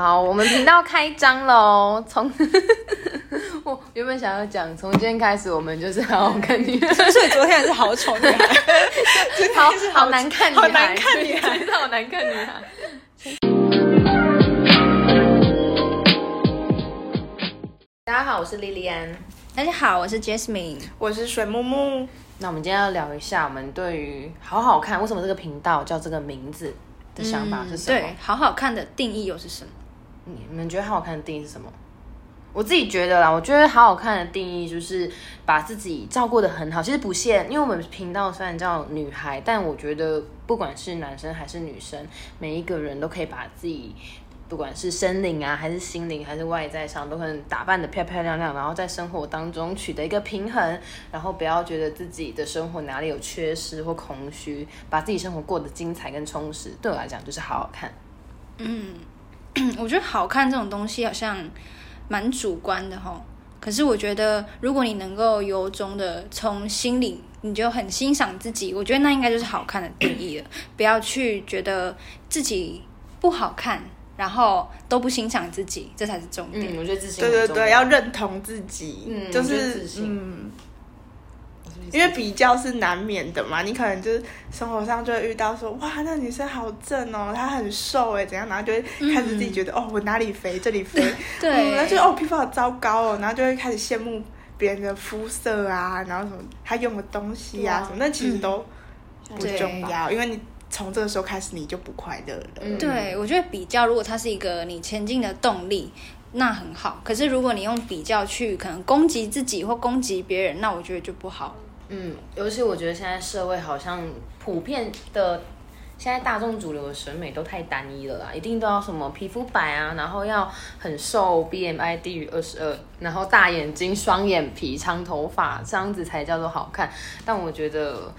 好，我们频道开张喽！从 我原本想要讲，从今天开始，我们就是好好看女孩，所以昨天还是好丑女孩，好好难看女孩，好难看女孩 真的好难看女孩。大家好，我是莉莉安。大家好，我是 Jasmine。我是水木木，那我们今天要聊一下我们对于好好看为什么这个频道叫这个名字的想法是什么？对，好好看的定义又是什么？你们觉得好好看的定义是什么？我自己觉得啦，我觉得好好看的定义就是把自己照顾的很好，其实不限，因为我们频道虽然叫女孩，但我觉得不管是男生还是女生，每一个人都可以把自己。不管是身灵啊，还是心灵，还是外在上，都可能打扮的漂漂亮亮，然后在生活当中取得一个平衡，然后不要觉得自己的生活哪里有缺失或空虚，把自己生活过得精彩跟充实。对我来讲，就是好好看。嗯 我觉得好看这种东西好像蛮主观的哈。可是我觉得，如果你能够由衷的从心里，你就很欣赏自己，我觉得那应该就是好看的定义了。不要去觉得自己不好看，然后都不欣赏自己，这才是重点。嗯，我觉得自信对对对，要要认同自己，就嗯就是自信嗯，因为比较是难免的嘛，你可能就是生活上就会遇到说，哇，那女生好正哦，她很瘦哎，怎样，然后就会开始自己觉得，哦，我哪里肥，这里肥，对嗯然后就哦皮肤好糟糕哦，然后就会开始羡慕别人的肤色啊，然后什么他用的东西啊啊什么，那其实都不重要，因为你从这个时候开始你就不快乐了。嗯对，我觉得比较，如果它是一个你前进的动力，那很好。可是如果你用比较去可能攻击自己或攻击别人，那我觉得就不好。嗯，尤其我觉得现在社会好像普遍的，现在大众主流的审美都太单一了啦，一定都要什么皮肤白啊，然后要很瘦，BMI 低于二十二，然后大眼睛、双眼皮、长头发，这样子才叫做好看。但我觉得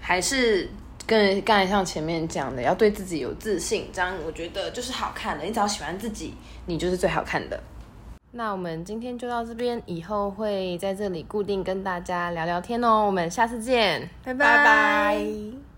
还是。跟刚才像前面讲的，要对自己有自信，这样我觉得就是好看的。你只要喜欢自己，你就是最好看的。那我们今天就到这边，以后会在这里固定跟大家聊聊天哦。我们下次见，拜拜。